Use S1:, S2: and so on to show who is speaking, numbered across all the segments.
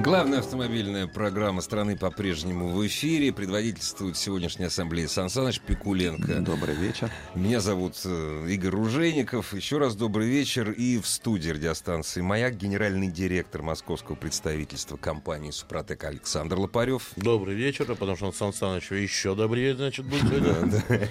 S1: Главная автомобильная программа страны по-прежнему в эфире. Предводительствует сегодняшняя ассамблея Сан Саныч Пикуленко.
S2: Добрый вечер.
S1: Меня зовут э, Игорь Ружейников. Еще раз добрый вечер. И в студии радиостанции «Маяк» генеральный директор московского представительства компании «Супротек» Александр Лопарев.
S3: Добрый вечер, потому что Сан Саныч еще добрее, значит, будет сегодня.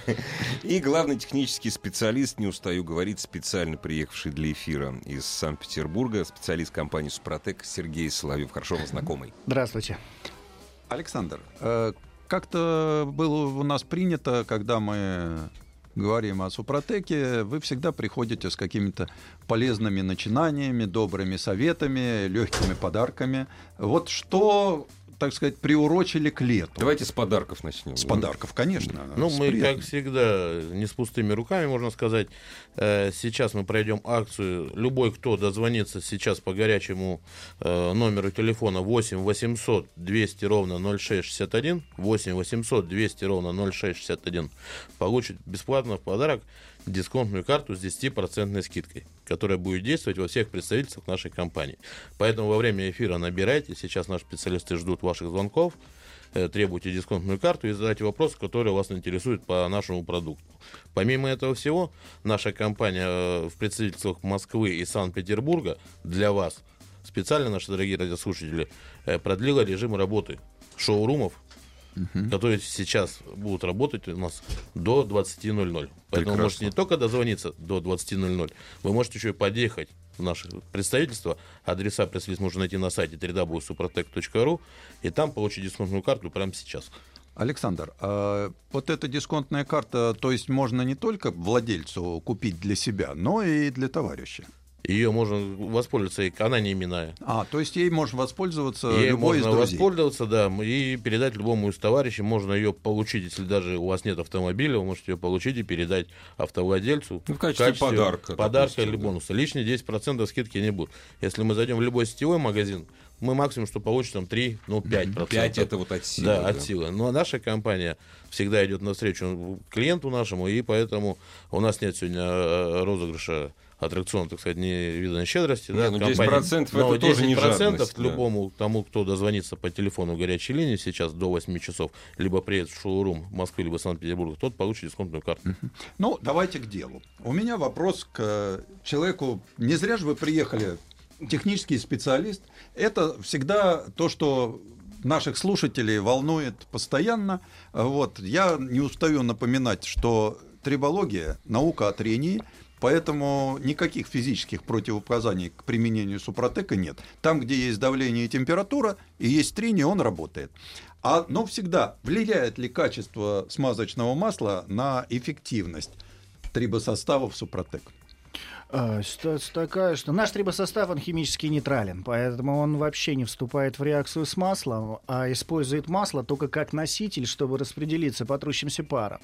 S1: И главный технический специалист, не устаю говорить, специально приехавший для эфира из Санкт-Петербурга, специалист компании «Супротек» Сергей Соловьев. Хорошо вам знакомый.
S4: Здравствуйте.
S2: Александр, э, как-то было у нас принято, когда мы говорим о Супротеке, вы всегда приходите с какими-то полезными начинаниями, добрыми советами, легкими подарками. Вот что так сказать, приурочили к лету.
S1: Давайте с подарков начнем.
S2: С подарков, конечно.
S3: Ну, мы,
S2: приятным.
S3: как всегда, не с пустыми руками, можно сказать. Э, Сейчас мы пройдем акцию. Любой, кто дозвонится сейчас по горячему э, номеру телефона 8 800 200 ровно 0661, 8 800 200 ровно 0661, получит бесплатно в подарок дисконтную карту с 10% скидкой, которая будет действовать во всех представительствах нашей компании. Поэтому во время эфира набирайте. Сейчас наши специалисты ждут ваших звонков. Э, Требуйте дисконтную карту и задайте вопросы, которые вас интересуют по нашему продукту. Помимо этого всего, наша компания э, в представительствах Москвы и Санкт-Петербурга для вас специально, наши дорогие радиослушатели, э, продлила режим работы шоурумов, которые сейчас будут работать у нас до 20.00. Поэтому вы можете не только дозвониться до 20.00, вы можете еще и подъехать в наше представительство. Адреса представительств можно найти на сайте www.suprotec.ru и там получить дисконтную карту прямо сейчас.
S2: Александр, а вот эта дисконтная карта, то есть можно не только владельцу купить для себя, но и для товарища.
S3: Ее можно воспользоваться, и она не именная.
S2: А, то есть ей можно воспользоваться
S3: Ей
S2: любой из
S3: можно
S2: друзей.
S3: воспользоваться, да, и передать любому из товарищей. Можно ее получить, если даже у вас нет автомобиля, вы можете ее получить и передать автовладельцу.
S1: Ну, в качестве подарка,
S3: Подарка
S1: допустим,
S3: или
S1: да.
S3: бонуса. Лишние 10% скидки не будут. Если мы зайдем в любой сетевой магазин, мы максимум, что получим, там 3, ну, 5%.
S1: 5 это вот от силы.
S3: Да, от силы. Но наша компания всегда идет навстречу клиенту нашему, и поэтому у нас нет сегодня э, розыгрыша аттракциона, так сказать, невиданной щедрости.
S1: Не,
S3: да,
S1: ну,
S3: компании.
S1: 10% это
S3: Но
S1: тоже не
S3: 10%
S1: жадность, да.
S3: любому тому, кто дозвонится по телефону горячей линии сейчас до 8 часов, либо приедет в шоурум Москвы, либо Санкт-Петербурга, тот получит дисконтную карту.
S2: Ну, давайте к делу. У меня вопрос к э, человеку. Не зря же вы приехали, технический специалист. Это всегда то, что наших слушателей волнует постоянно. Вот. Я не устаю напоминать, что трибология – наука о трении, поэтому никаких физических противопоказаний к применению супротека нет. Там, где есть давление и температура, и есть трение, он работает. А, но всегда, влияет ли качество смазочного масла на эффективность трибосоставов супротек?
S4: А, Ситуация такая, что наш трибосостав, он химически нейтрален, поэтому он вообще не вступает в реакцию с маслом, а использует масло только как носитель, чтобы распределиться по трущимся парам.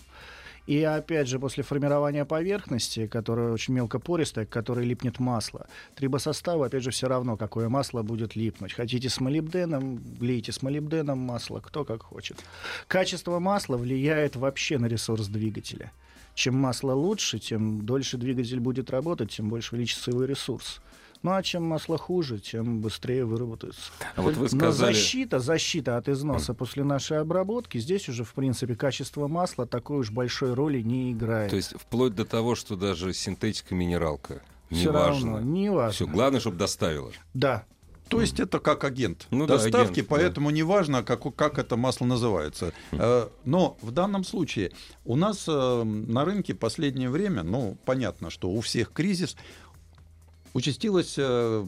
S4: И опять же, после формирования поверхности, которая очень мелкопористая, к которой липнет масло, трибосоставу, опять же, все равно, какое масло будет липнуть. Хотите с молибденом, лейте с молибденом масло, кто как хочет. Качество масла влияет вообще на ресурс двигателя. Чем масло лучше, тем дольше двигатель будет работать, тем больше увеличится его ресурс. Ну а чем масло хуже, тем быстрее выработается.
S1: А вот вы
S4: Но
S1: сказали...
S4: защита, защита от износа после нашей обработки, здесь уже, в принципе, качество масла такой уж большой роли не играет.
S1: То есть вплоть до того, что даже синтетика минералка.
S4: Всё
S1: Неважно.
S4: равно, неважно.
S1: Все, главное, чтобы доставила.
S4: Да.
S2: То есть это как агент
S1: Ну да,
S2: доставки,
S1: агент,
S2: поэтому неважно, как, как это масло называется. Э, Но в данном случае у нас э, на рынке последнее время, ну, понятно, что у всех кризис, участилось э,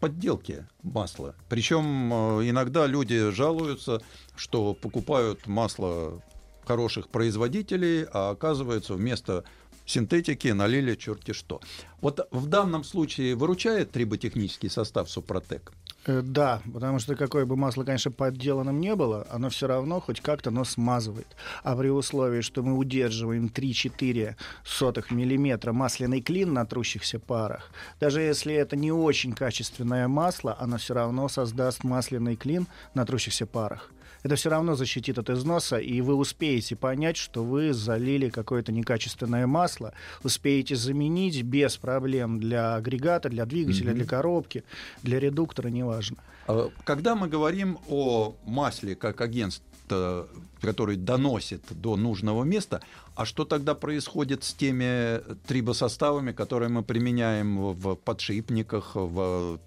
S2: подделки масла. Причем э, иногда люди жалуются, что покупают масло хороших производителей, а оказывается вместо синтетики налили черти что. Вот в данном случае выручает триботехнический состав Супротек?
S4: Э, Да, потому что какое бы масло, конечно, подделанным не было, оно все равно хоть как-то, но смазывает. А при условии, что мы удерживаем 3-4 сотых миллиметра масляный клин на трущихся парах, даже если это не очень качественное масло, оно все равно создаст масляный клин на трущихся парах. Это все равно защитит от износа, и вы успеете понять, что вы залили какое-то некачественное масло, успеете заменить без проблем для агрегата, для двигателя, для коробки, для редуктора, неважно.
S2: А, Когда мы говорим о масле как агент, э, который доносит до нужного места, а что тогда происходит с теми трибосоставами, которые мы применяем в подшипниках, в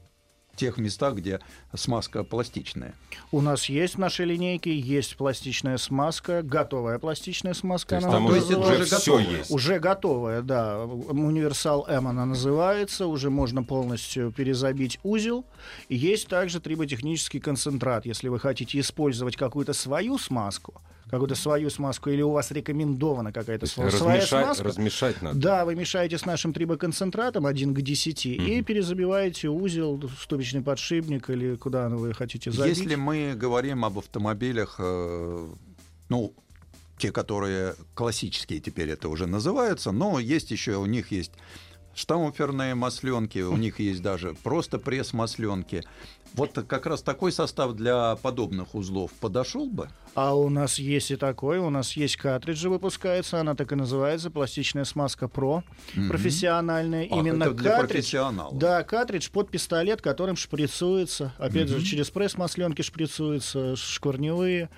S2: тех местах, где смазка пластичная?
S4: У нас есть в нашей линейке, есть пластичная смазка, готовая пластичная смазка.
S1: То есть
S4: она
S1: там
S2: то
S1: уже,
S2: есть это
S1: уже все
S2: готовое.
S1: есть.
S4: Уже готовая, да. Универсал М она называется. Уже можно полностью перезабить узел. И есть также триботехнический концентрат. Если вы хотите использовать какую-то свою смазку, какую-то свою смазку, или у вас рекомендована какая-то
S1: То
S4: сва-
S1: есть
S4: своя
S1: размешать,
S4: смазка,
S1: размешать надо.
S4: да, вы мешаете с нашим трибоконцентратом 1 к 10 и перезабиваете узел, ступичный подшипник или куда вы хотите забить.
S2: Если мы говорим об автомобилях, э, ну, те, которые классические теперь это уже называются, но есть еще, у них есть штамферные масленки, у них есть даже просто пресс-масленки. Вот как раз такой состав для подобных узлов подошел бы?
S4: А у нас есть и такой, у нас есть картриджи выпускается, она так и называется, пластичная смазка Pro, профессиональная.
S2: Ах,
S4: Именно
S2: это для
S4: картридж. Да, картридж под пистолет, которым шприцуется. Опять же, через пресс-масленки шприцуются шкварневые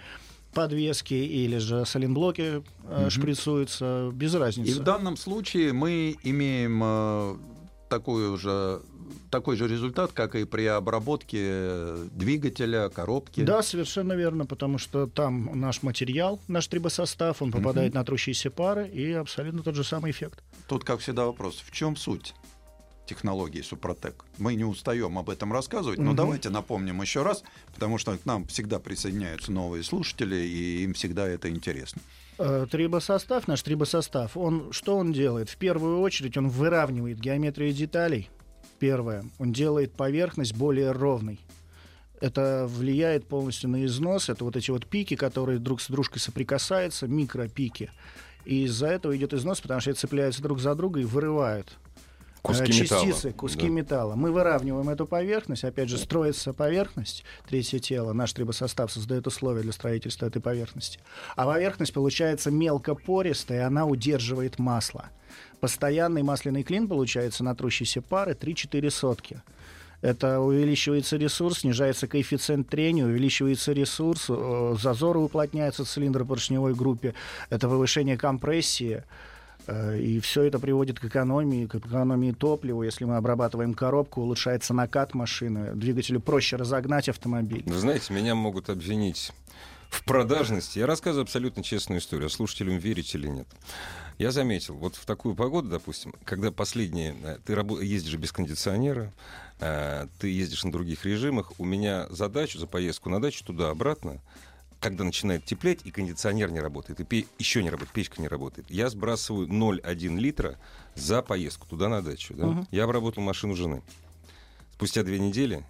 S4: подвески или же соленблоки э, шприцуются, без разницы.
S2: И в данном случае мы имеем э, такую же, такой же результат, как и при обработке двигателя, коробки.
S4: Да, совершенно верно, потому что там наш материал, наш трибосостав, он попадает на трущиеся пары, и абсолютно тот же самый эффект.
S2: Тут, как всегда, вопрос, в чем суть технологии Супротек? Мы не устаем об этом рассказывать, но
S4: Мгм.
S2: давайте напомним еще раз, потому что к нам всегда присоединяются новые слушатели, и им всегда это интересно.
S4: Э, Трибосостав, наш трибосостав, он, что он делает? В первую очередь он выравнивает геометрию деталей. Первое. Он делает поверхность более ровной. Это влияет полностью на износ. Это вот эти вот пики, которые друг с дружкой соприкасаются, микропики. И из-за этого идет износ, потому что они цепляются друг за друга и вырывают
S1: Куски
S4: э,
S1: металла.
S4: частицы, куски
S1: Да.
S4: металла. Мы выравниваем эту поверхность, опять же, строится поверхность, третье тело, наш трибосостав создает условия для строительства этой поверхности. А поверхность получается мелкопористая, она удерживает масло. Постоянный масляный клин получается на трущейся пары 3-4 сотки. Это увеличивается ресурс, снижается коэффициент трения, увеличивается ресурс, э, зазоры уплотняются в цилиндропоршневой группе, это повышение компрессии. Э, И все это приводит к экономии, к экономии топлива. Если мы обрабатываем коробку, улучшается накат машины. Двигателю проще разогнать автомобиль.
S1: Вы знаете, меня могут обвинить в продажности. Я рассказываю абсолютно честную историю. А слушателям верить или нет. Я заметил, вот в такую погоду, допустим, когда последние... э, Ты рабо- ездишь без кондиционера, э, ты ездишь на других режимах. У меня задача за поездку на дачу туда-обратно когда начинает теплеть, и кондиционер не работает, и пе- еще не работает, печка не работает, я сбрасываю 0,1 литра за поездку туда на дачу. да.
S4: Мгм.
S1: Я обработал машину жены. Спустя две недели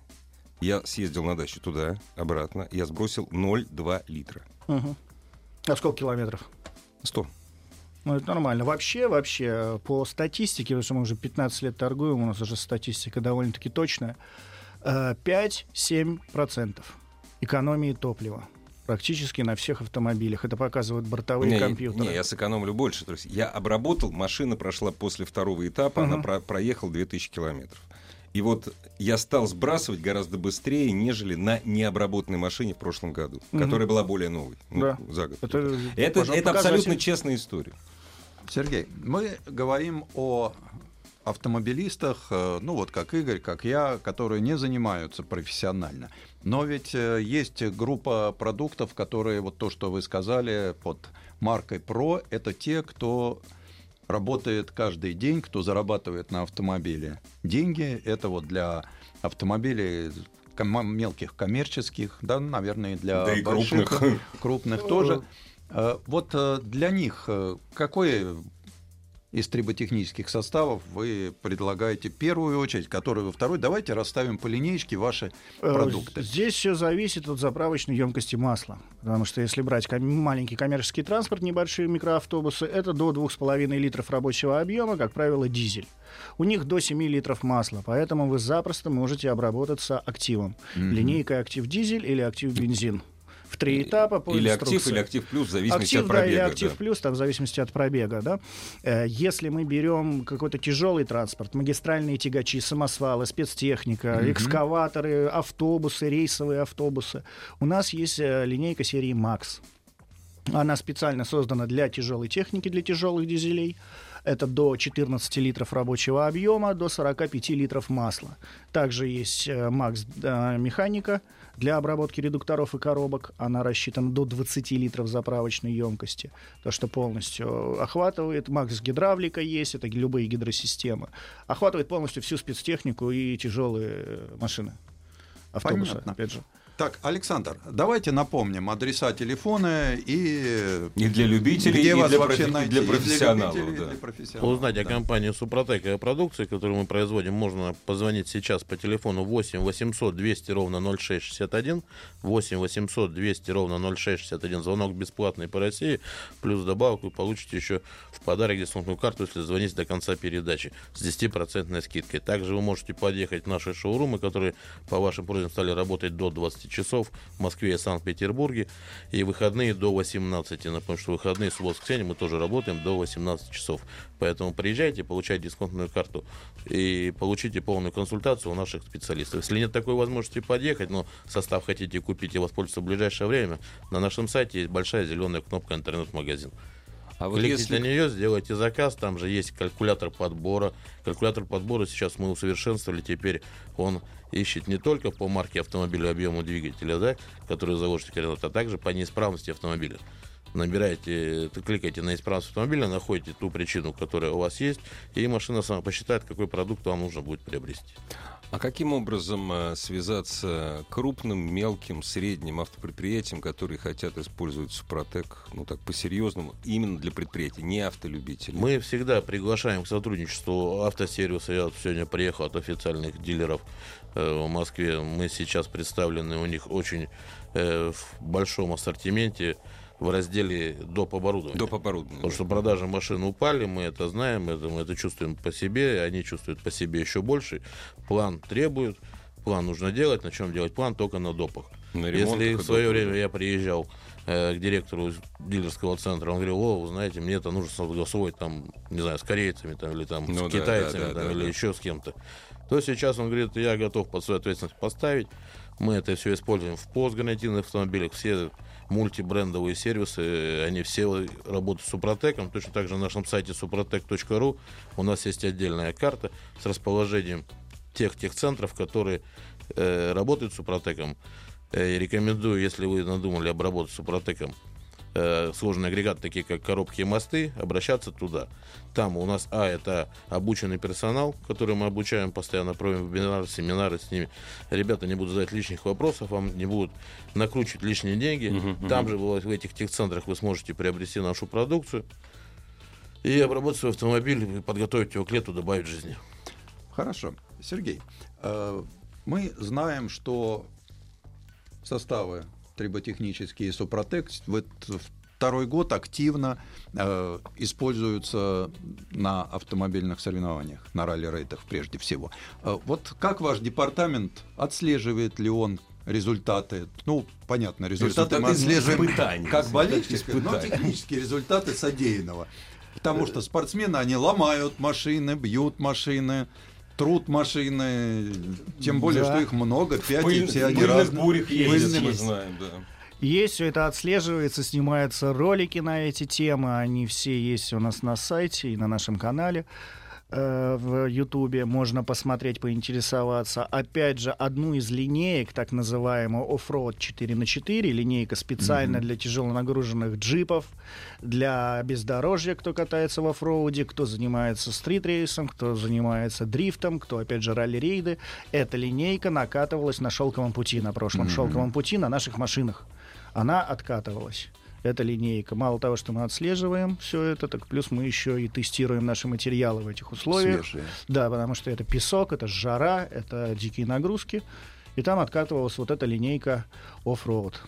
S1: я съездил на дачу туда, обратно, я сбросил 0,2 литра.
S4: Мгм. А сколько километров?
S1: 100.
S4: Ну, это нормально. Вообще, вообще, по статистике, потому что мы уже 15 лет торгуем, у нас уже статистика довольно-таки точная, э, 5-7% экономии топлива. Практически на всех автомобилях. Это показывают бортовые
S1: Не,
S4: компьютеры.
S1: не, я сэкономлю больше. То есть я обработал, машина прошла после второго этапа, она
S4: Мгм.
S1: про- проехала 2000 километров. И вот я стал сбрасывать гораздо быстрее, нежели на необработанной машине в прошлом году,
S4: Мгм.
S1: которая была более новой. ну,
S4: Да.
S1: за год.
S4: Это,
S1: Это, это абсолютно честная история.
S2: Сергей, мы говорим о автомобилистах, э, ну вот как Игорь, как я, которые не занимаются профессионально. Но ведь э, есть группа продуктов, которые, вот то, что вы сказали, под маркой Pro, это те, кто работает каждый день, кто зарабатывает на автомобиле. Деньги это вот для автомобилей ком- мелких коммерческих, да, наверное, для
S1: Да и
S2: больших,
S1: крупных.
S2: крупных тоже. Э, Вот э, для них какой из триботехнических составов вы предлагаете первую очередь, которую во второй. Давайте расставим по линейке ваши
S4: Э,
S2: продукты.
S4: Здесь все зависит от заправочной емкости масла. Потому что если брать ком- маленький коммерческий транспорт, небольшие микроавтобусы, это до 2,5 литров рабочего объема, как правило, дизель. У них до 7 литров масла, поэтому вы запросто можете обработаться активом. Линейкой актив дизель или актив бензин. Три этапа по
S1: Или актив,
S4: инструкции.
S1: или актив плюс, в зависимости
S4: актив,
S1: от
S4: да,
S1: пробега.
S4: или актив
S1: да.
S4: плюс, там, в зависимости от пробега, да. Э, Если мы берем какой-то тяжелый транспорт, магистральные тягачи, самосвалы, спецтехника, экскаваторы, автобусы, рейсовые автобусы, у нас есть э, линейка серии Max. Она специально создана для тяжелой техники, для тяжелых дизелей. Это до 14 литров рабочего объема, до 45 литров масла. Также есть э, э, механика для обработки редукторов и коробок. Она рассчитана до 20 литров заправочной емкости. То, что полностью охватывает. Max гидравлика есть, это любые гидросистемы. Охватывает полностью всю спецтехнику и тяжелые э, машины. Автобусы,
S2: Понятно.
S4: опять же.
S2: Так, Александр, давайте напомним адреса телефона и
S1: И для любителей,
S2: где
S1: и
S2: вас
S1: для,
S2: вообще
S1: профи-
S2: найти,
S1: для
S2: и
S1: профессионалов.
S2: любителей, и
S1: да.
S2: для профессионалов,
S3: Узнать о
S2: да.
S3: компании Супротек и о продукции, которую мы производим, можно позвонить сейчас по телефону 8 800 200 ровно 0661, 8 800 200 ровно 0661, звонок бесплатный по России, плюс добавок вы получите еще в подарок дисконтную карту, если звоните до конца передачи с 10% скидкой. Также вы можете подъехать в наши шоурумы, которые по вашим просьбам стали работать до 20 часов в Москве и Санкт-Петербурге, и выходные до 18. Напомню, что выходные, суббота, воскресенье мы тоже работаем до 18 часов. Поэтому приезжайте, получайте дисконтную карту и получите полную консультацию у наших специалистов. Если нет такой возможности подъехать, но состав хотите купить и воспользоваться в ближайшее время, на нашем сайте есть большая зеленая кнопка интернет-магазин.
S1: А вот
S3: Кликните
S1: если...
S3: на нее, сделайте заказ, там же есть калькулятор подбора. Калькулятор подбора сейчас мы усовершенствовали, теперь он ищет не только по марке автомобиля объему двигателя, да, который заложите координаты, а также по неисправности автомобиля. Набираете, кликаете на исправность автомобиля, находите ту причину, которая у вас есть, и машина сама посчитает, какой продукт вам нужно будет приобрести.
S1: А каким образом э, связаться крупным, мелким, средним автопредприятиям, которые хотят использовать Супротек, ну так, по-серьезному, именно для предприятий, не автолюбителей?
S3: Мы всегда приглашаем к сотрудничеству автосервиса. Я вот сегодня приехал от официальных дилеров э, в Москве. Мы сейчас представлены у них очень э, в большом ассортименте в разделе доп. оборудования.
S1: Доп. оборудования.
S3: Потому что продажи машин упали, мы это знаем, это, мы это чувствуем по себе, они чувствуют по себе еще больше. План требует, план нужно делать, на чем делать план только на допах.
S1: На
S3: Если в свое время я приезжал э, к директору дилерского центра, он говорил, о, вы знаете, мне это нужно согласовывать там, не знаю, с корейцами там, или там
S1: Ну
S3: с
S1: да,
S3: китайцами
S1: да, да,
S3: там,
S1: да,
S3: или
S1: да.
S3: еще с кем-то. То сейчас он говорит, я готов под свою ответственность поставить. Мы это все используем в постгарантийных автомобилях, все мультибрендовые сервисы, они все работают с Супротеком. Точно так же на нашем сайте suprotec.ru у нас есть отдельная карта с расположением тех техцентров, которые э, работают с Супротеком. Э, рекомендую, если вы надумали обработать Супротеком э, сложные агрегаты, такие как коробки и мосты, обращаться туда. Там у нас, а, это обученный персонал, который мы обучаем постоянно, проводим вебинары, семинары с ними. Ребята не будут задать лишних вопросов, вам не будут накручивать лишние деньги. Там же в в этих техцентрах вы сможете приобрести нашу продукцию и обработать свой автомобиль, и подготовить его к лету, добавить жизни.
S2: Хорошо. Сергей, э, мы знаем, что составы триботехнические и Супротек вот второй год активно э, используются на автомобильных соревнованиях, на ралли-рейдах прежде всего. Э, вот как ваш департамент отслеживает ли он результаты? Ну, понятно, результаты, мы
S1: Результаты
S2: отслеживаем
S1: испытаний.
S2: как болельщиков, но технические результаты содеянного. Потому что спортсмены, они ломают машины, бьют машины, труд машины, тем более,
S4: Да.
S2: что их много, пять, и все они разные.
S1: ездят,
S2: Пыльные.
S1: мы знаем, да.
S4: Есть, все это отслеживается, снимаются ролики на эти темы, они все есть у нас на сайте и на нашем канале э, в Ютубе, можно посмотреть, поинтересоваться. Опять же, одну из линеек, так называемую Offroad 4 на 4 линейка специально для тяжело нагруженных джипов, для бездорожья, кто катается в оффроуде, кто занимается стритрейсом, кто занимается дрифтом, кто, опять же, ралли-рейды. Эта линейка накатывалась на шелковом пути, на прошлом шелковом пути на наших машинах. Она откатывалась. Эта линейка. Мало того, что мы отслеживаем все это, так плюс мы еще и тестируем наши материалы в этих условиях.
S2: Свежие.
S4: Да, потому что это песок, это жара, это дикие нагрузки. И там откатывалась вот эта линейка оффроуд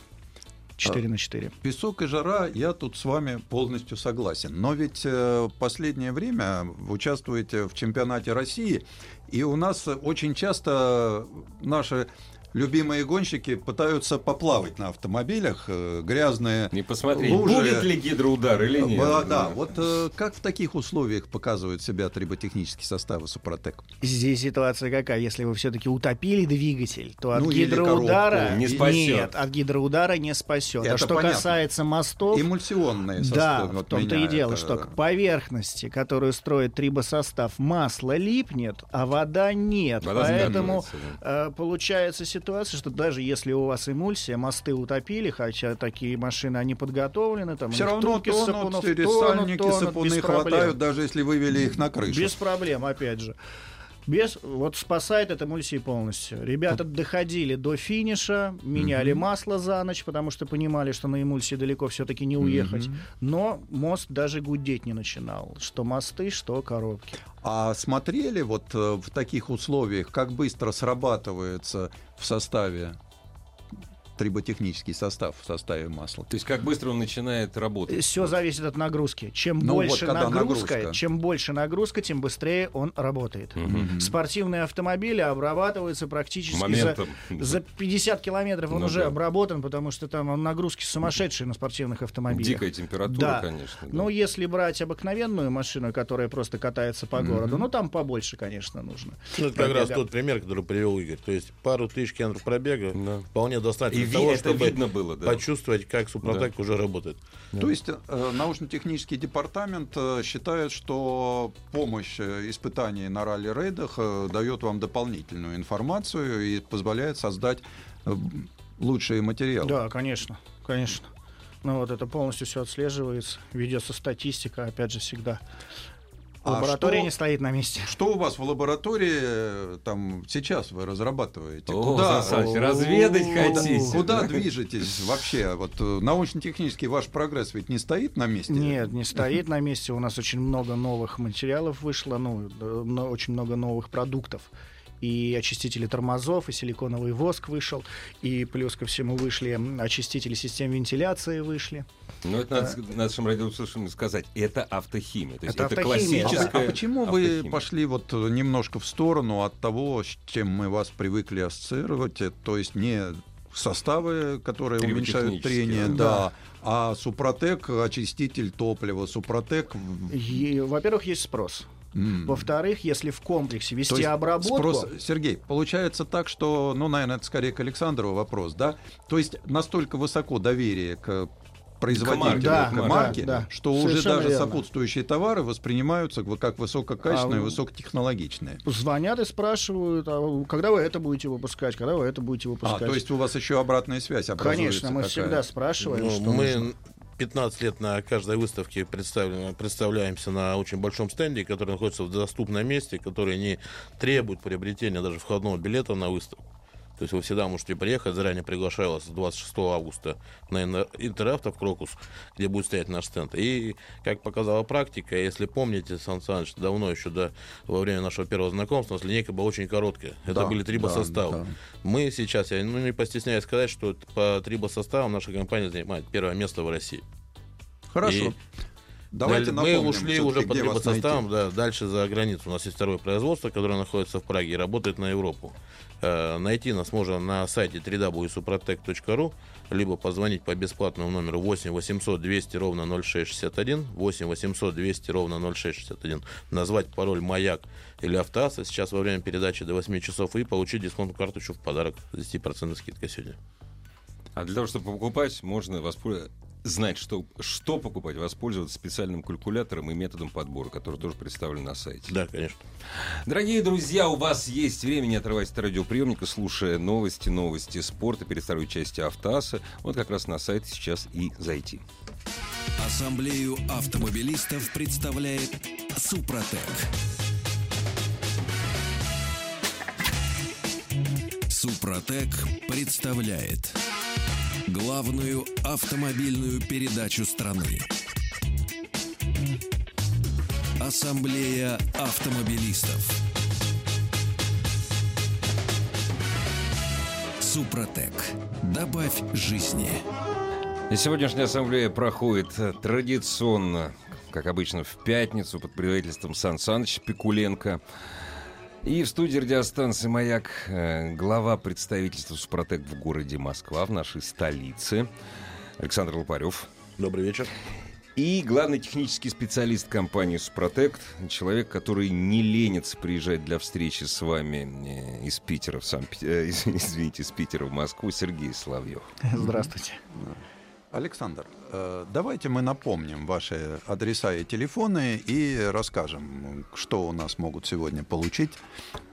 S4: 4 на 4.
S2: Песок и жара, я тут с вами полностью согласен. Но ведь э, последнее время вы участвуете в чемпионате России, и у нас очень часто наши любимые гонщики пытаются поплавать на автомобилях, э, грязные
S1: Не посмотреть,
S2: лужи.
S1: будет ли гидроудар или нет.
S2: Да, да. вот э, как в таких условиях показывают себя триботехнические составы Супротек?
S4: Здесь ситуация какая? Если вы все-таки утопили двигатель, то от
S2: Ну,
S4: гидроудара.
S1: Не спасет.
S4: нет, от гидроудара не спасет.
S2: Это
S4: а что
S2: понятно.
S4: касается мостов,
S2: Эмульсионные
S4: да,
S2: составы.
S4: в
S2: вот
S4: том-то и дело,
S2: это-
S4: что к поверхности, которую строит трибосостав, масло липнет, а вода нет.
S1: Вода
S4: Поэтому э, получается ситуация, что даже если у вас эмульсия, мосты утопили, хотя такие машины, они подготовлены, там
S2: Все равно тонут,
S4: сапунов тонут,
S2: сапуны
S4: без проблем.
S2: хватают, даже если вывели их на крышу.
S4: Без проблем, опять же. Без, вот спасает это эмульсии полностью. Ребята доходили до финиша, меняли масло за ночь, потому что понимали, что на эмульсии далеко все-таки не уехать. Но мост даже гудеть не начинал. Что мосты, что коробки.
S2: А смотрели вот э, в таких условиях, как быстро срабатывается в составе триботехнический состав в составе масла?
S1: То есть как быстро он начинает работать.
S4: Все зависит от нагрузки. Чем
S2: Ну вот
S4: больше
S2: когда
S4: нагрузка,
S2: нагрузка.
S4: чем больше нагрузка, тем быстрее он работает. Спортивные автомобили обрабатываются практически за,
S1: Моментом.
S4: за 50 километров. Он
S1: Ну
S4: уже
S1: да.
S4: обработан, потому что там он нагрузки сумасшедшие на спортивных автомобилях.
S1: Дикая температура,
S4: Да.
S1: конечно. да.
S4: Ну, если брать обыкновенную машину, которая просто катается по городу, ну, там побольше, конечно, нужно.
S3: Ну, это как раз тот пример, который привел Игорь. То есть пару тысяч километров пробега
S1: Да.
S3: вполне достаточно
S1: ви-
S3: того,
S1: это
S3: чтобы
S1: видно было, да.
S3: почувствовать, как Супротек уже работает.
S2: То есть э, научно-технический департамент э, считает, что помощь э, испытаний на ралли-рейдах э, дает вам дополнительную информацию и позволяет создать э, лучшие материалы.
S4: Да, конечно, конечно. Ну, вот это полностью все отслеживается, ведется статистика, опять же, всегда.
S2: А
S4: Лаборатория
S2: что-
S4: не стоит на месте.
S2: Что у вас в лаборатории э, там сейчас вы разрабатываете?
S1: О, Сан Саныч, разведать
S2: куда-
S1: хотите?
S2: Куда
S1: да?
S2: движетесь вообще? Вот э, научно-технический ваш прогресс ведь не стоит на месте?
S4: Нет, не стоит на месте. У нас очень много новых материалов вышло, ну, э, очень много новых продуктов. И очистители тормозов, и силиконовый воск вышел, и плюс ко всему вышли очистители систем вентиляции вышли.
S1: Ну, это надо с- нашим радиослушателям сказать. Это автохимия. То есть
S4: Это
S1: это,
S4: автохимия, да.
S2: А,
S1: классическая
S2: а почему вы
S1: автохимия.
S2: пошли вот э, немножко в сторону от того, с чем мы вас привыкли ассоциировать, э, то есть не составы, которые уменьшают трение,
S4: да.
S2: да, а Супротек очиститель топлива, Супротек.
S4: во-первых, есть спрос.
S2: М.
S4: Во-вторых, если в комплексе вести
S2: есть
S4: обработку...
S2: спрос- Сергей, получается так, что, ну, наверное, это скорее к Александру вопрос, да? То есть настолько высоко доверие к производителю,
S4: да,
S2: к
S4: да,
S2: марке,
S4: да.
S2: что уже
S4: Совершенно
S2: даже
S4: верно.
S2: сопутствующие товары воспринимаются как- высококачественные,
S4: А,
S2: высокотехнологичные.
S4: Звонят и спрашивают, а когда вы это будете выпускать, когда вы это будете
S2: А,
S4: выпускать.
S2: то есть у вас еще обратная связь образуется
S4: Конечно, мы
S2: какая?
S4: всегда спрашиваем,
S3: Ну,
S4: что
S3: мы
S4: нужно.
S3: 15 лет на каждой выставке представляемся на очень большом стенде, который находится в доступном месте, который не требует приобретения даже входного билета на выставку. То есть вы всегда можете приехать, заранее приглашаю вас с 26 августа на Интер- Интеравто в Крокус, где будет стоять наш стенд. И, как показала практика, если помните, Сан Саныч, давно еще, да, во время нашего первого знакомства, у нас линейка была очень короткая. Это
S2: Да,
S3: были три
S2: да,
S3: составы.
S2: да.
S3: Мы сейчас, я ну, не постесняюсь сказать, что по трибосоставам наша компания занимает первое место в России.
S2: Хорошо.
S3: И
S2: Давайте напомним,
S3: мы ушли уже по
S2: где вас
S3: трибосоставам,
S2: найти.
S3: да, дальше за границу. У нас есть второе производство, которое находится в Праге и работает на Европу. Э, найти нас можно на сайте www.suprotec.ru либо позвонить по бесплатному номеру 8 800 200 ровно 0661, 8 800 200 ровно 0661, назвать пароль «Маяк» или «Автоаса» сейчас во время передачи до 8 часов и получить дисконтную карточку в подарок с 10% скидкой сегодня.
S1: А для того, чтобы покупать, можно воспользоваться знать, что, что покупать, воспользоваться специальным калькулятором и методом подбора, который тоже представлен на сайте.
S3: Да, конечно.
S1: Дорогие друзья, у вас есть время, не отрывайтесь от радиоприемника, слушая новости, новости спорта, перед второй части Автоаса. Вот как раз на сайт сейчас и зайти.
S5: Ассамблею автомобилистов представляет Супротек. Супротек представляет главную автомобильную передачу страны. Ассамблея автомобилистов. Супротек. Добавь жизни.
S1: И сегодняшняя ассамблея проходит э, традиционно, как обычно, в пятницу под предводительством Сан Саныча Пикуленко. И в студии радиостанции «Маяк» э, глава представительства «Супротек» в городе Москва, в нашей столице, Александр Лопарев.
S3: Добрый вечер.
S1: И главный технический специалист компании «Супротект», человек, который не ленится приезжать для встречи с вами э, из Питера в Санкт... э, извините, из Питера в Москву, Сергей Соловьев.
S4: Здравствуйте.
S2: Александр, э, давайте мы напомним ваши адреса и телефоны и расскажем, что у нас могут сегодня получить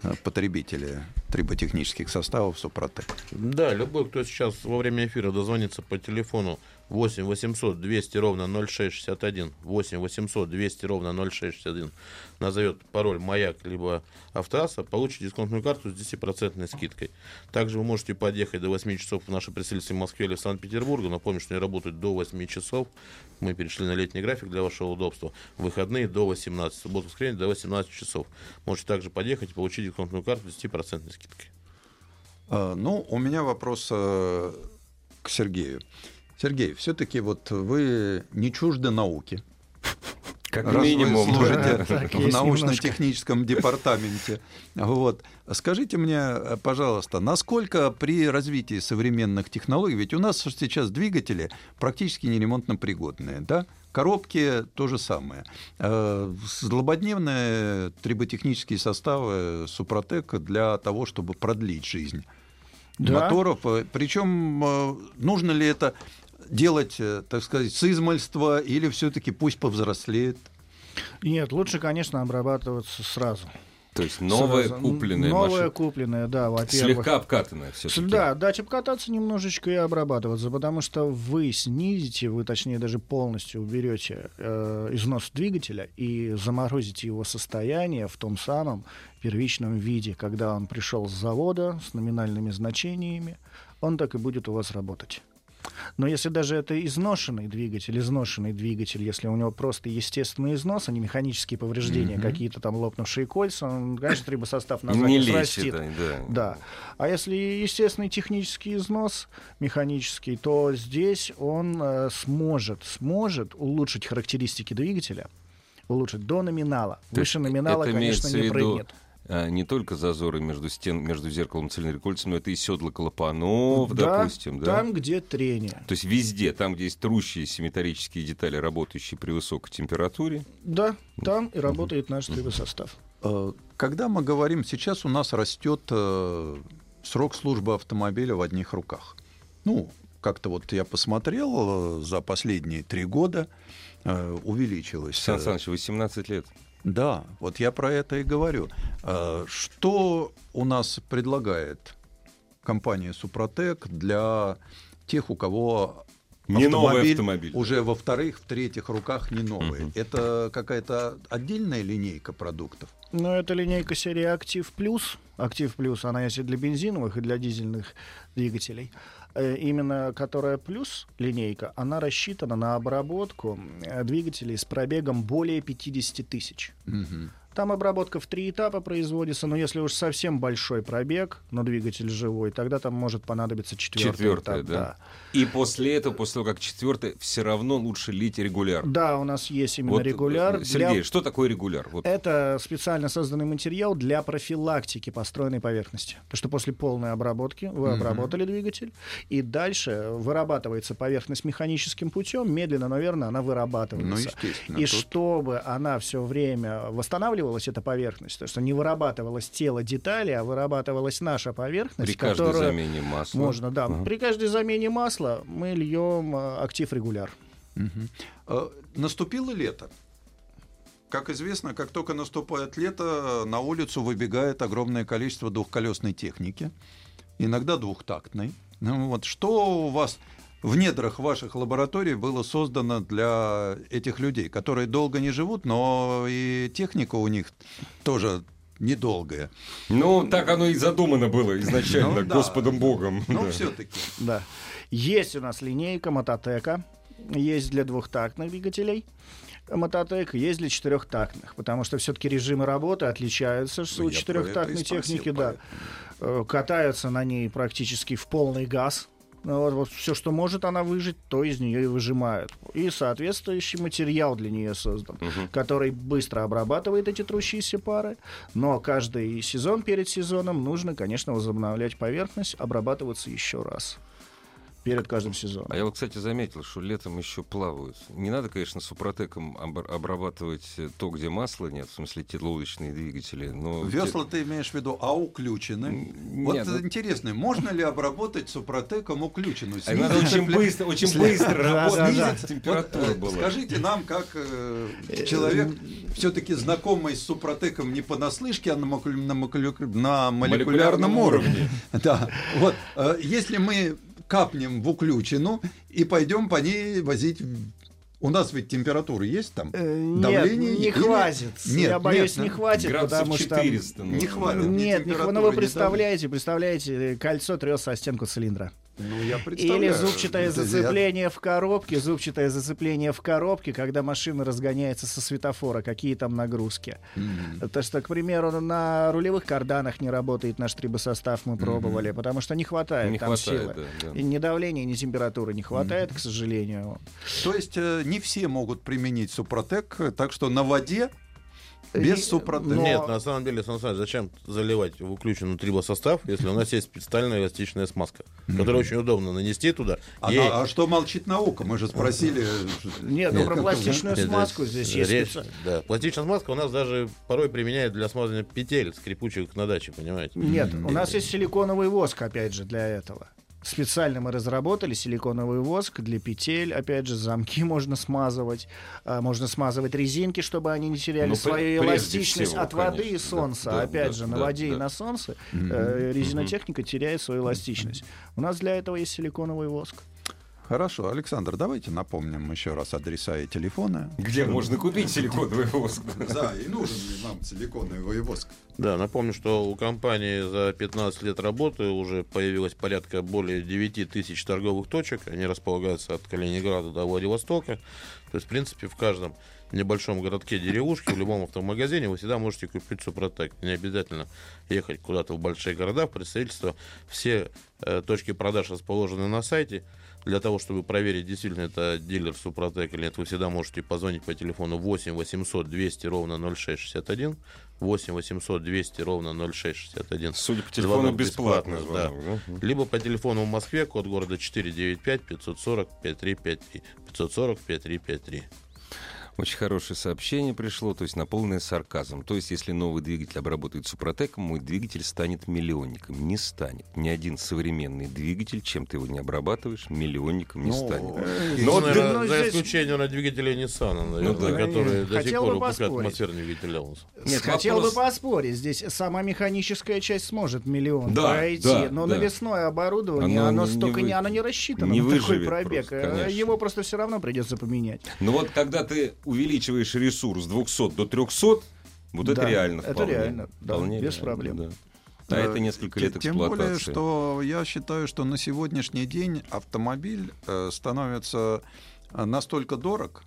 S2: э, потребители триботехнических составов «Супротек».
S3: Да, любой, кто сейчас во время эфира дозвонится по телефону 8 800 200 ровно 0661, 8 800 200 ровно 0661, назовет пароль «Маяк» либо «Автоаса», получит дисконтную карту с 10% скидкой. Также вы можете подъехать до 8 часов в наше представительство в Москве или в Санкт-Петербурге. Напомню, что они работают до 8 часов. Мы перешли на летний график для вашего удобства. Выходные до 18, субботу, воскресенье до 18 часов. Можете также подъехать и получить дисконтную карту с 10% скидкой.
S2: Э, Ну, у меня вопрос э, к Сергею. Сергей, все-таки вот вы не чужды науки.
S1: Как
S2: Раз вы
S1: минимум.
S2: служите
S4: Так,
S2: в научно-техническом департаменте. Вот. Скажите мне, э, пожалуйста, насколько при развитии современных технологий, ведь у нас сейчас двигатели практически неремонтно пригодные, да? Коробки то же самое. Э, Злободневные триботехнические составы Супротек для того, чтобы продлить жизнь
S4: Да.
S2: моторов. Причем э, нужно ли это делать, э, так сказать, с измальства или все-таки пусть повзрослеет?
S4: Нет, лучше, конечно, обрабатываться сразу.
S1: То есть новая
S4: Сразу.
S1: купленная
S4: Новая
S1: машина.
S4: купленная, да, во-первых.
S1: Слегка обкатанная все-таки.
S4: Да, дать обкататься немножечко и обрабатываться, потому что вы снизите, вы точнее даже полностью уберете э, износ двигателя и заморозите его состояние в том самом первичном виде, когда он пришел с завода с номинальными значениями, он так и будет у вас работать. Но если даже это изношенный двигатель, изношенный двигатель, если у него просто естественный износ, а не механические повреждения, какие-то там лопнувшие кольца, он, конечно, трибосостав назад
S1: Не
S4: не
S1: лечит, да, да.
S4: Да. А если естественный технический износ механический, то здесь он э, сможет, сможет улучшить характеристики двигателя, улучшить до номинала.
S1: То
S4: Выше номинала, конечно, не прыгнет.
S1: А, не только зазоры между стен, между зеркалом и цилиндрикольцем, но это и седла клапанов,
S4: Да,
S1: допустим, да?
S4: Там, где трение.
S1: То есть везде, там, где есть трущиеся металлические детали, работающие при высокой температуре,
S4: Да, там и работает наш трибосостав.
S2: Э, Когда мы говорим, сейчас у нас растет э, срок службы автомобиля в одних руках. Ну, как-то вот я посмотрел э, за последние три года э, увеличилось.
S1: Сан Саныч, 18 лет.
S2: Да, вот я про это и говорю. Э, Что у нас предлагает компания Супротек для тех, у кого
S1: Не новый автомобиль.
S2: уже во вторых, в третьих руках не новый? Это какая-то отдельная линейка продуктов?
S4: Но это линейка серии Актив Плюс. Актив Плюс, она есть и для бензиновых, и для дизельных двигателей. Э, Именно которая плюс линейка, она рассчитана на обработку э, двигателей с пробегом более 50 тысяч.
S2: Мгм.
S4: Там обработка в три этапа производится, но если уж совсем большой пробег, но двигатель живой, тогда там может понадобиться четвертый
S1: Четвертая,
S4: этап.
S1: да. И после этого, после того, как четвертый, все равно лучше лить регуляр.
S4: Да, у нас есть именно
S1: Вот,
S4: регуляр.
S1: э,
S4: для-
S1: Сергей, что такое регуляр? Вот.
S4: Это специально созданный материал для профилактики построенной поверхности. Потому что после полной обработки вы обработали двигатель, и дальше вырабатывается поверхность механическим путем, медленно, но верно она вырабатывается.
S2: Ну, естественно.
S4: И
S2: тут-
S4: чтобы она все время восстанавливалась, эта поверхность, то что не вырабатывалось тело детали, а вырабатывалась наша поверхность,
S1: При каждой
S4: которая
S1: замене масла.
S4: можно, да.
S1: Ага.
S4: При каждой замене масла мы льем э, актив регуляр.
S2: Э, Наступило лето. Как известно, как только наступает лето, на улицу выбегает огромное количество двухколесной техники, иногда двухтактной. Ну, вот, что у вас в недрах ваших лабораторий было создано для этих людей, которые долго не живут, но и техника у них тоже недолгое.
S1: Ну, так оно и задумано было изначально
S2: Ну, да.
S1: Господом Богом.
S2: Но
S1: Да.
S2: все-таки.
S4: Да. Есть у нас линейка Мототека, есть для двухтактных двигателей Мототек, есть для четырехтактных, потому что все-таки режимы работы отличаются
S2: Ну,
S4: у четырехтактной техники, да. Э, Катаются на ней практически в полный газ. Ну, Вот, вот все, что может она выжить, то из нее и выжимают. И соответствующий материал для нее создан, который быстро обрабатывает эти трущиеся пары. Но каждый сезон перед сезоном нужно, конечно, возобновлять поверхность, обрабатываться еще раз перед каждым сезоном.
S1: А я вот, кстати, заметил, что летом еще плавают. Не надо, конечно, супротеком обр- обрабатывать э, то, где масла нет, в смысле те лодочные двигатели. Но
S2: Весла ты имеешь в виду, а уключены?
S1: М,
S2: Вот
S1: нет, ну-
S2: интересно, можно ли обработать супротеком уключенную?
S1: А надо очень быстро, очень быстро работать. температура была.
S2: Скажите нам, как э, человек, все-таки знакомый с супротеком не понаслышке, а на, молеку- на молеку- на молекулярном
S1: Молекулярном
S2: уровне. Да, вот. э, Если мы капнем в уключину и пойдем по ней возить... У нас ведь температура есть там?
S4: Э, Нет,
S2: Давление
S4: не
S2: или-
S4: хватит.
S2: Нет,
S4: Я боюсь,
S2: нет,
S4: не хватит,
S1: Градусов
S4: потому что...
S1: 400.
S2: Не хватит.
S4: Нет, не ну вы представляете, представляете, кольцо трется о стенку цилиндра.
S2: Ну, я представляю.
S4: Или зубчатое
S2: Это я-
S4: зацепление в коробке, зубчатое зацепление в коробке, когда машина разгоняется со светофора, какие там нагрузки.
S2: Мгм.
S4: То, что, к примеру, на рулевых карданах не работает наш трибосостав, мы пробовали, потому что не хватает
S1: Не
S4: там
S1: хватает,
S4: силы.
S1: да, да.
S4: И ни давления, ни температуры не хватает, к сожалению.
S2: То есть э, не все могут применить супротек, э, так что на воде без
S4: И-
S2: супротека.
S4: но-
S3: Нет, на самом деле, Сан Саныч, зачем заливать в включенный трибосостав, если у нас есть специальная эластичная смазка, которую очень удобно нанести туда.
S2: А, а что молчит наука? Мы же спросили.
S4: Нет, ну про пластичную смазку здесь есть
S3: речь, Да, пластичная смазка у нас даже порой применяют для смазывания петель скрипучих на даче, понимаете?
S4: Нет, у нас есть силиконовый воск, опять же, для этого. Специально мы разработали силиконовый воск для петель. Опять же, замки можно смазывать. а, Можно смазывать резинки, чтобы они не теряли
S1: Ну,
S4: свою эластичность
S1: всего,
S4: от воды и
S1: конечно, да,
S4: солнца.
S1: да,
S4: опять
S1: да,
S4: же, на
S1: да,
S4: воде и
S1: да.
S4: на солнце э, резинотехника теряет свою эластичность. У нас для этого есть силиконовый воск.
S2: Хорошо, Александр, давайте напомним еще раз адреса и телефоны.
S1: Где можно купить силиконовый воск?
S2: Да, и нужен ли нам силиконовый воск?
S3: Да, напомню, что у компании за 15 лет работы уже появилось порядка более 9 тысяч торговых точек. Они располагаются от Калининграда до Владивостока. То есть, в принципе, в каждом небольшом городке, деревушке, в любом автомагазине вы всегда можете купить Супротек. Не обязательно ехать куда-то в большие города, в представительство. Все э, точки продаж расположены на сайте. Для того, чтобы проверить, действительно это дилер Супротек или нет, вы всегда можете позвонить по телефону 8 800 200 ровно 0661. 8 800 200 ровно 0661.
S1: Судя по телефону,
S3: Звонок
S1: бесплатный
S3: бесплатный,
S1: звонок, да?
S3: Либо по телефону в Москве, код города 495 540 5353. 540 5353.
S1: Очень хорошее сообщение пришло, то есть наполненное сарказм. То есть, если новый двигатель обработает супротеком, мой двигатель станет миллионником. Не станет. Ни один современный двигатель, чем ты его не обрабатываешь, миллионником не
S2: Ну,
S1: станет.
S2: э,
S1: Но
S3: Ну, наверное,
S4: ну,
S3: за
S4: здесь-
S3: исключением на двигателей Nissan, наверное,
S1: да.
S3: которые до сих
S4: Хотел
S3: пор у нас.
S1: Нет,
S4: Хотел
S1: вопрос-
S4: бы поспорить. Здесь сама механическая часть сможет миллион
S1: Да,
S4: пройти,
S1: да,
S4: но
S1: да.
S4: навесное оборудование,
S1: Оно
S4: оно,
S1: не
S4: столько
S1: вы-
S4: не, оно не рассчитано
S1: не
S4: на такой пробег.
S1: просто, конечно.
S4: Его просто все равно придется поменять.
S1: Но вот когда ты увеличиваешь ресурс с 200 до 300, вот это
S4: Да,
S1: реально
S4: это
S1: вполне.
S4: реально, да,
S1: Вполне
S4: без
S1: реально,
S4: проблем.
S1: да. А это несколько лет
S2: Тем- Тем более,
S1: эксплуатации.
S2: что я считаю, что на сегодняшний день автомобиль э, становится э, настолько дорог,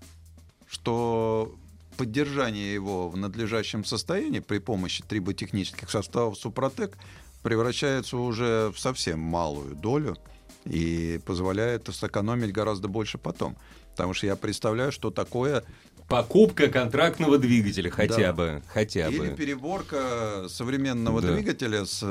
S2: что поддержание его в надлежащем состоянии при помощи триботехнических составов Супротек превращается уже в совсем малую долю и позволяет сэкономить гораздо больше потом. Потому что я представляю, что такое
S1: Покупка контрактного двигателя хотя
S2: Да.
S1: бы. Хотя
S2: или
S1: бы.
S2: переборка современного
S1: Да.
S2: двигателя с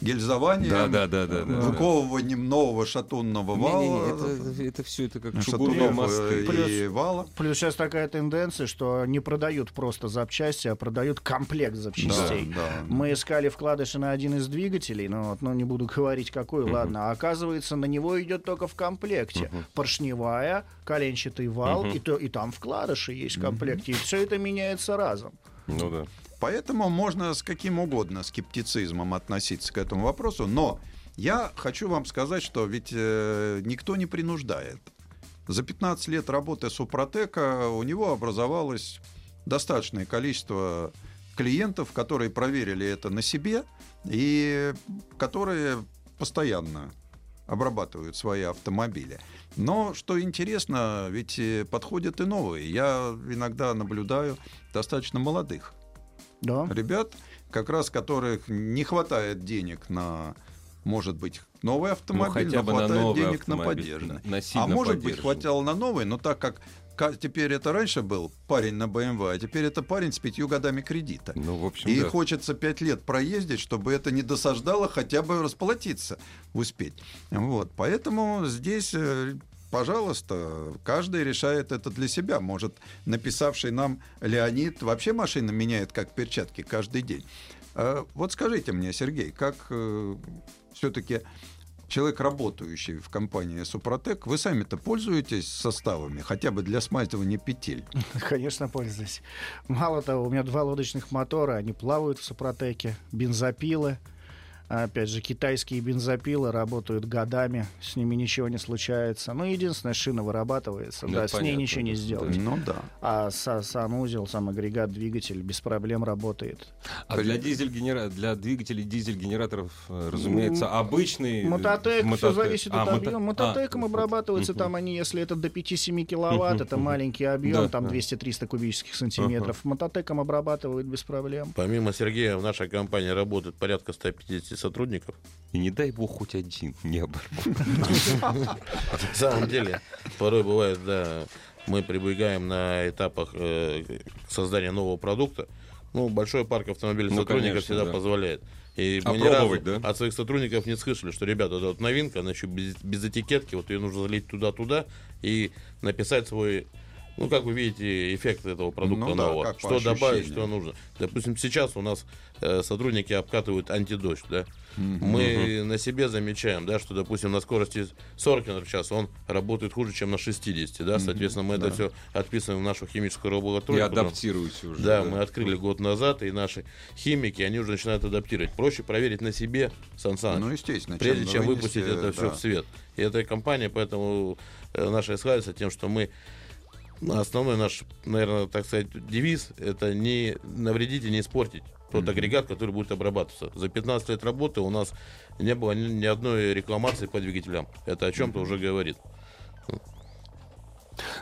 S2: гильзованием,
S1: Да, да, да, да, да.
S2: выковыванием нового шатунного вала,
S1: это, это все это как
S2: шатунов
S1: чугунные
S2: э,
S1: мосты.
S2: и
S4: Плюс-
S2: вала.
S4: Плюс сейчас такая тенденция, что не продают просто запчасти, а продают комплект запчастей.
S2: Да, да.
S4: Мы искали вкладыши на один из двигателей, но вот, ну, не буду говорить какой, ладно. А оказывается, на него идет только в комплекте поршневая, коленчатый вал, и, то, и там вкладыши есть в комплекте. И все это меняется разом.
S1: Ну да.
S2: Поэтому можно с каким угодно скептицизмом относиться к этому вопросу, но я хочу вам сказать, что ведь э, никто не принуждает. За 15 лет работы Супротека у него образовалось достаточное количество клиентов, которые проверили это на себе и которые постоянно обрабатывают свои автомобили. Но что интересно, ведь э, подходят и новые. Я иногда наблюдаю достаточно молодых
S4: Да.
S2: ребят, как раз которых не хватает денег на, может быть, новый автомобиль,
S1: Ну, хотя
S2: но
S1: бы на
S2: хватает
S1: новый
S2: денег на
S1: автомобиль,
S2: поддержанный.
S1: на
S2: а
S1: сильно
S2: может быть,
S1: поддержанный.
S2: хватало на новый, но так как ка- теперь это раньше был парень на BMW, а теперь это парень с пятью годами кредита.
S1: Ну, в общем,
S2: И
S1: да.
S2: хочется пять лет проездить, чтобы это не досаждало, хотя бы расплатиться успеть. Вот. Поэтому здесь, э, пожалуйста, каждый решает это для себя. Может, написавший нам Леонид вообще машины меняет как перчатки каждый день. А Вот скажите мне, Сергей, как все-таки человек, работающий в компании Супротек, вы сами-то пользуетесь составами, хотя бы для смазывания петель?
S4: Конечно, пользуюсь. Мало того, у меня два лодочных мотора, они плавают в Супротеке, бензопилы. Опять же, китайские бензопилы работают годами, с ними ничего не случается. Ну, единственная шина вырабатывается,
S1: Ну,
S4: да,
S1: это
S4: с ней
S1: понятно,
S4: ничего не
S1: да.
S4: сделать.
S2: Ну да.
S4: А са- санузел, сам агрегат, двигатель без проблем работает.
S1: А для, дизель-генера... для двигателей дизель-генераторов, э, разумеется, обычный... э,
S4: Мототек, все
S1: мототек.
S4: зависит
S1: А,
S4: от
S1: мото-
S4: объема.
S1: а,
S4: Мототеком
S1: вот,
S4: обрабатываются там они, если это до 5-7 киловатт, это маленький объем,
S1: Да,
S4: там
S1: да.
S4: 200-300 кубических сантиметров. Мототеком обрабатывают без проблем.
S3: Помимо Сергея в нашей компании работает порядка 150 сотрудников.
S1: И не дай бог хоть один не оборвал.
S3: На самом деле, порой бывает, да, мы прибегаем на этапах э, создания нового продукта. Ну, большой парк автомобилей
S1: Ну,
S3: сотрудников
S1: конечно,
S3: всегда
S1: да.
S3: позволяет. И мы ни разу
S1: да?
S3: от своих сотрудников не слышали, что, ребята, это вот новинка, она еще без, без этикетки, вот ее нужно залить туда-туда и написать свой, ну, как вы видите, эффект этого продукта
S2: Ну да,
S3: нового.
S2: по
S3: что добавить, что нужно. Допустим, сейчас у нас э, сотрудники обкатывают антидождь, да. Мы на себе замечаем, да, что, допустим, на скорости 40 км в час он работает хуже, чем на 60, да, соответственно, мы это все отписываем в нашу химическую
S1: И
S3: лабораторию. потом-
S1: адаптируйте уже.
S3: да, мы открыли год назад, и наши химики, они уже начинают адаптировать. Проще проверить на себе, Сан Саныч,
S2: Ну, естественно.
S3: прежде чем
S2: вынести,
S3: выпустить это все
S2: да.
S3: в свет. И эта компания, поэтому э, наша и славится тем, что мы основной наш, наверное, так сказать, девиз это не навредить и не испортить тот агрегат, который будет обрабатываться. За 15 лет работы у нас не было ни, ни одной рекламации по двигателям. Это о чем-то уже говорит.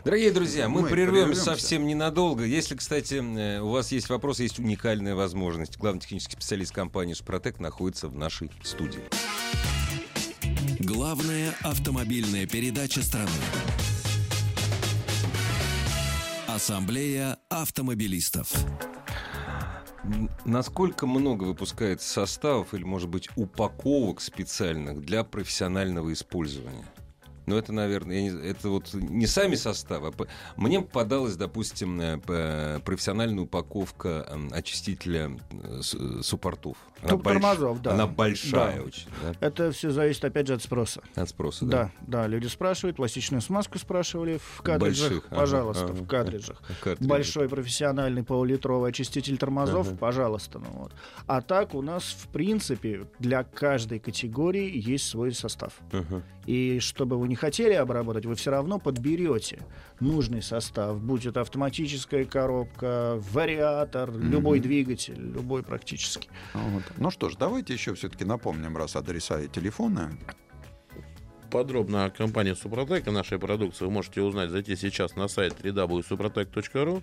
S1: Дорогие друзья, мы,
S2: Мы
S1: прервемся
S2: прервемся.
S1: совсем ненадолго. Если, кстати, э, у вас есть вопросы, есть уникальная возможность. Главный технический специалист компании «Супротек» находится в нашей студии.
S5: Главная автомобильная передача страны. Ассамблея автомобилистов.
S1: Насколько много выпускается составов или, может быть, упаковок специальных для профессионального использования? Ну, это, наверное, не- это вот не сами составы. а Мне попадалась, допустим, э, профессиональная упаковка очистителя э, э, суппортов. Она,
S4: Тур- тормозов, да.
S1: Она большая
S4: Да.
S1: очень. да?
S4: Это все зависит, опять же, от спроса.
S1: От спроса, да?
S4: Да, да, люди спрашивают, пластичную смазку спрашивали в картриджах,
S1: Больших, ага,
S4: пожалуйста,
S1: ага.
S4: в картриджах.
S1: Картриджи.
S4: Большой профессиональный полулитровый очиститель тормозов, пожалуйста. Ну, вот. А так у нас, в принципе, для каждой категории есть свой состав.
S1: Ага.
S4: И что бы вы не хотели обработать, вы все равно подберете нужный состав, будь это автоматическая коробка, вариатор, любой двигатель, любой практически.
S2: Вот. Ну что ж, давайте еще все-таки напомним раз адреса и телефоны.
S3: Подробно о компании Супротек и нашей продукции вы можете узнать, зайти сейчас на сайт www.suprotec.ru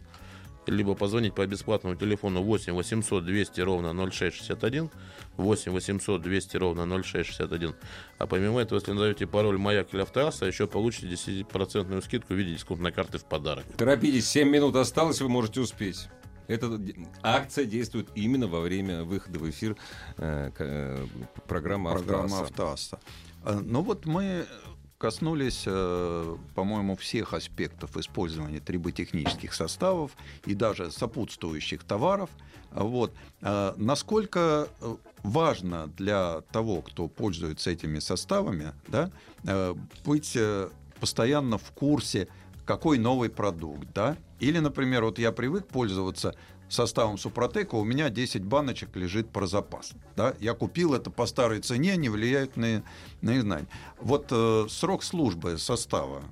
S3: либо позвонить по бесплатному телефону 8 800 200 ровно 0661, 8 800 200 ровно 0661. А помимо этого, если назовете пароль «Маяк» или «Автоасса», еще получите 10% скидку в виде дисконтной карты в подарок.
S1: Торопитесь, 7 минут осталось, вы можете успеть. Эта акция действует именно во время выхода в эфир э, э, программы
S2: Программа
S1: «Автоасса».
S2: «Автоасса». Э, Ну вот мы коснулись, э, по-моему, всех аспектов использования триботехнических составов и даже сопутствующих товаров. Вот. Э, Насколько э, важно для того, кто пользуется этими составами, да, быть постоянно в курсе, какой новый продукт, да? Или, например, вот я привык пользоваться составом Супротека, у меня 10 баночек лежит про запас. Да? Я купил это по старой цене, не влияют на, на их. Вот э, срок службы состава.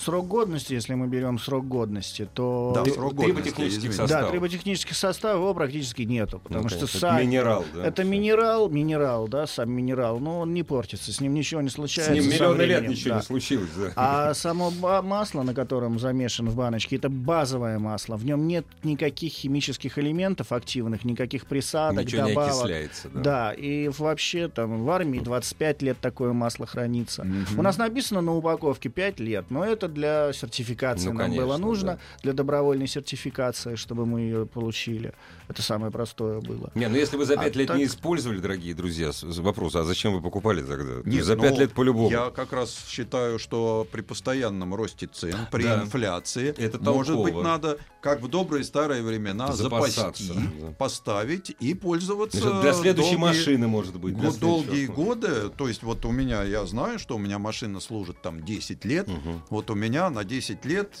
S4: Срок годности, если мы берем срок годности, то...
S2: Да,
S1: Три-
S2: срок годности,
S1: триботехнических составов.
S4: Да, триботехнических составов его практически нету, потому
S1: Ну,
S4: что сам-
S1: это минерал, да.
S4: Это минерал, минерал, да, сам минерал, но он не портится, с ним ничего не
S1: С
S4: случается.
S1: ним
S4: со
S1: миллионы лет ничего
S4: да.
S1: не случилось, да.
S4: А само масло, на котором замешан в баночке, это базовое масло. В нем нет никаких химических элементов активных, никаких присадок,
S1: Ничего не
S4: добавок.
S1: окисляется, да.
S4: Да, и вообще там в армии 25 лет такое масло хранится. У нас написано на упаковке 5 лет, но это для сертификации
S1: Ну,
S4: нам
S1: конечно,
S4: было нужно,
S1: да.
S4: для добровольной сертификации, чтобы мы ее получили. Это самое простое было.
S1: Не, ну если вы за
S4: А
S1: пять лет
S4: так-
S1: не использовали, дорогие друзья, вопрос, а зачем вы покупали тогда?
S2: Нет,
S1: за
S2: ну,
S1: пять лет по-любому.
S2: Я как раз считаю, что при постоянном росте цен, при
S1: Да.
S2: инфляции,
S1: Это
S2: может
S1: толково.
S2: быть, надо, как в добрые старые времена,
S1: Запасаться,
S2: запасти,
S1: да.
S2: поставить и пользоваться.
S1: Значит, Для следующей
S2: долгие-
S1: машины, может быть. для
S2: го-
S1: следующего
S2: долгие годы, то есть вот у меня, я знаю, что у меня машина служит там 10 лет, вот у меня на 10 лет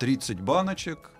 S2: 30 баночек,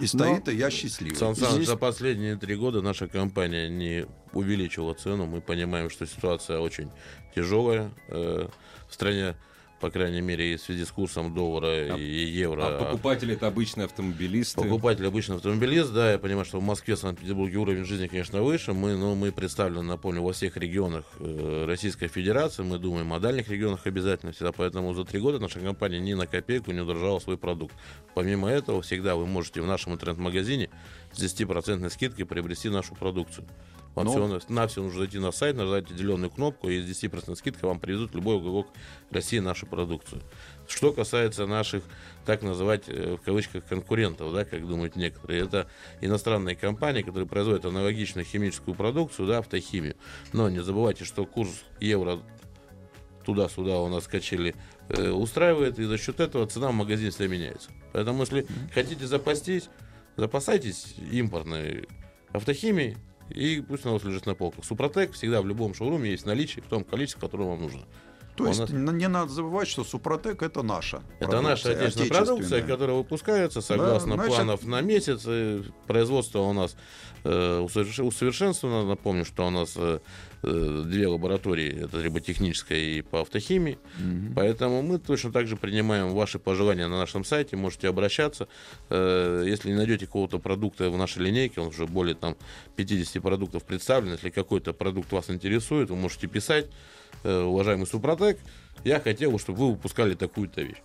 S2: и стоит, и я счастливый.
S3: Сан Саныч,
S4: Здесь-
S3: за последние три года наша компания не увеличила цену. Мы понимаем, что ситуация очень тяжелая э, в стране, по крайней мере, и в связи с курсом доллара
S1: А-
S3: и евро.
S1: А покупатели это обычные автомобилисты.
S3: Покупатель обычно автомобилист, да, я понимаю, что в Москве, Санкт-Петербурге уровень жизни, конечно, выше. Мы, но мы представлены, напомню, во всех регионах э, Российской Федерации. Мы думаем о дальних регионах обязательно всегда. Поэтому за три года наша компания ни на копейку не удержала свой продукт. Помимо этого, всегда вы можете в нашем интернет-магазине с 10% скидкой приобрести нашу продукцию. Вам
S2: Ну.
S3: всего на все нужно зайти на сайт, нажать зеленую кнопку, и с 10% скидкой вам привезут любой уголок России нашу продукцию. Что касается наших, так называть, э, в кавычках, конкурентов, да, как думают некоторые, это иностранные компании, которые производят аналогичную химическую продукцию, да, автохимию. Но не забывайте, что курс евро туда-сюда у нас качели э, устраивает, и за счет этого цена в магазине всегда меняется. Поэтому, если хотите запастись, запасайтесь импортной автохимией, и пусть она у вас лежит на полках. Супротек всегда в любом шоуруме есть в наличии в том количестве, которое вам нужно.
S2: То
S3: У
S2: есть н- не надо забывать, что Супротек это наша.
S3: Это наша отечественная продукция, которая выпускается согласно
S2: значит-
S3: планов на месяц. И Производство у нас э, усоверш- усовершенствовано. Напомню, что у нас э, э, две лаборатории, это триботехническая и по автохимии. Поэтому мы точно так же принимаем ваши пожелания на нашем сайте, можете обращаться. Э, Если не найдете какого-то продукта в нашей линейке, он уже более там 50 продуктов представлен, если какой-то продукт вас интересует, вы можете писать, «Э, уважаемый Супротек, я хотел бы, чтобы вы выпускали такую-то вещь.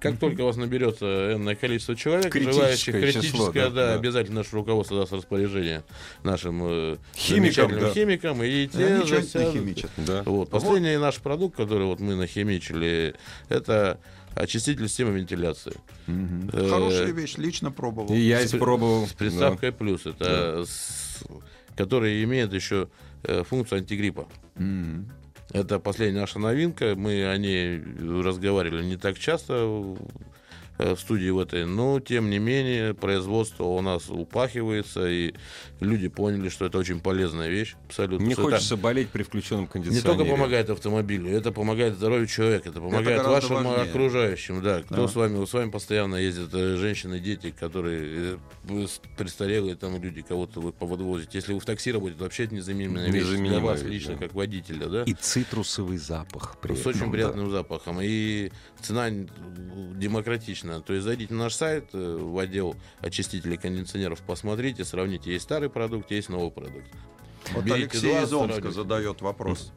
S3: Как только у вас наберется энное количество человек,
S1: Критическое
S3: желающих,
S1: число,
S3: критическое,
S1: да,
S3: да,
S1: да.
S3: обязательно наше руководство даст распоряжение нашим э,
S1: Химикам, да.
S3: химикам, и те
S2: Они
S3: засядут.
S1: Да.
S3: Вот. Последний наш продукт, который вот мы нахимичили, это очиститель системы вентиляции. Э,
S2: Хорошая вещь, лично пробовал.
S1: И я испробовал.
S3: С приставкой плюс. Это с- который имеет еще э, функцию антигриппа.
S2: М.
S3: Это последняя наша новинка. Мы о ней разговаривали не так часто в э, в студии в этой, но тем не менее производство у нас упахивается, и люди поняли, что это очень полезная вещь. Абсолютно.
S1: Не
S3: Что это
S1: хочется болеть при включенном
S3: не
S1: кондиционере.
S3: только помогает автомобилю, это помогает здоровью человека, это помогает
S2: гораздо
S3: вашим
S2: важнее.
S3: окружающим. Да, кто
S2: Да.
S3: с вами, с вами постоянно ездят э, женщины, дети, которые э, престарелые там люди, кого-то вы поводвозите. Если вы в такси работаете, вообще это незаменимая вещь для вас лично,
S1: да.
S3: как водителя, да?
S1: И цитрусовый запах. при
S3: с
S1: этом,
S3: очень
S1: да.
S3: приятным запахом. И цена н- демократична. То есть зайдите на наш сайт, э, в отдел очистителей кондиционеров, посмотрите, сравните. Есть старый продукт, есть новый продукт.
S2: Вот
S3: Берите
S2: Алексей
S3: два,
S2: из Омска
S3: сравните.
S2: задает вопрос.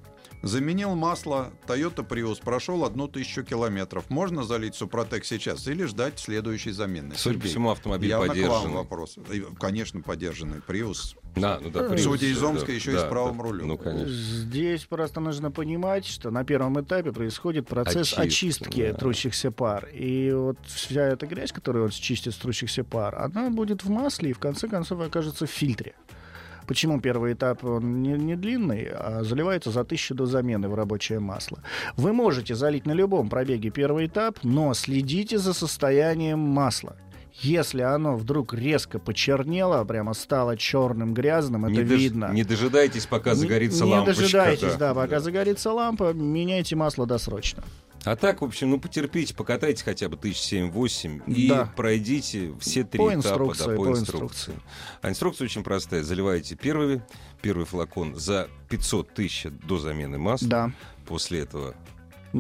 S2: Заменил масло Toyota Prius, прошел одну тысячу километров. Можно залить Супротек сейчас или ждать следующей замены?
S1: Судя по всему, автомобиль
S2: явно к вам
S1: подержанный.
S2: вопрос. Конечно, подержанный. Prius.
S1: Да, ну да,
S4: Судя
S1: Prius,
S2: из
S1: да,
S2: Омска, еще и с
S1: да,
S2: правым
S1: да.
S2: рулем.
S1: Ну, конечно.
S4: Здесь просто нужно понимать, что на первом этапе происходит процесс
S1: Очистка,
S4: очистки
S1: да.
S4: трущихся пар. И вот вся эта грязь, которую он счистит с трущихся пар, она будет в масле и в конце концов окажется в фильтре. Почему первый этап он не, не длинный, а заливается за тысячу до замены в рабочее масло? Вы можете залить на любом пробеге первый этап, но следите за состоянием масла. Если оно вдруг резко почернело, прямо стало черным, грязным, это
S1: не, дож-
S4: видно.
S1: не дожидайтесь, пока
S4: Не-
S1: загорится
S4: не,
S1: лампочка.
S4: дожидайтесь, да, пока загорится лампа, меняйте масло досрочно.
S1: А так, в общем, ну потерпите, покатайте хотя бы тысяч семь-восемь и
S4: Да.
S1: пройдите все три
S4: По
S1: этапа
S4: инструкции,
S1: да, по,
S4: по
S1: инструкции.
S4: инструкции.
S1: А инструкция очень простая. Заливаете первый, первый флакон за 500 тысяч до замены масла.
S4: Да.
S1: После этого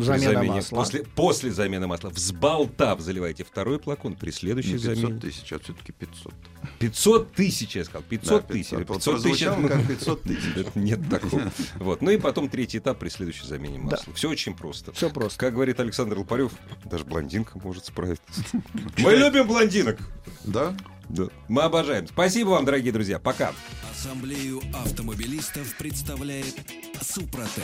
S4: Замена
S1: замене-
S4: масла.
S1: После, после замены масла. Взболтав, заливаете второй флакон при следующей
S2: Не 500
S1: замене.
S2: тысяч, а все-таки 500.
S1: 500 тысяч, я сказал. 500
S2: Да,
S1: тысяч.
S2: 500. Вот
S1: 500 тысяч.
S2: как 500 тысяч.
S1: Нет такого. Вот. Ну и потом третий этап при следующей замене масла. Все очень просто.
S4: Все просто.
S1: Как говорит Александр Лопарев, даже блондинка может справиться. Мы любим блондинок.
S2: Да?
S1: Да. Мы обожаем. Спасибо вам, дорогие друзья. Пока.
S5: Ассамблею автомобилистов представляет Супротек.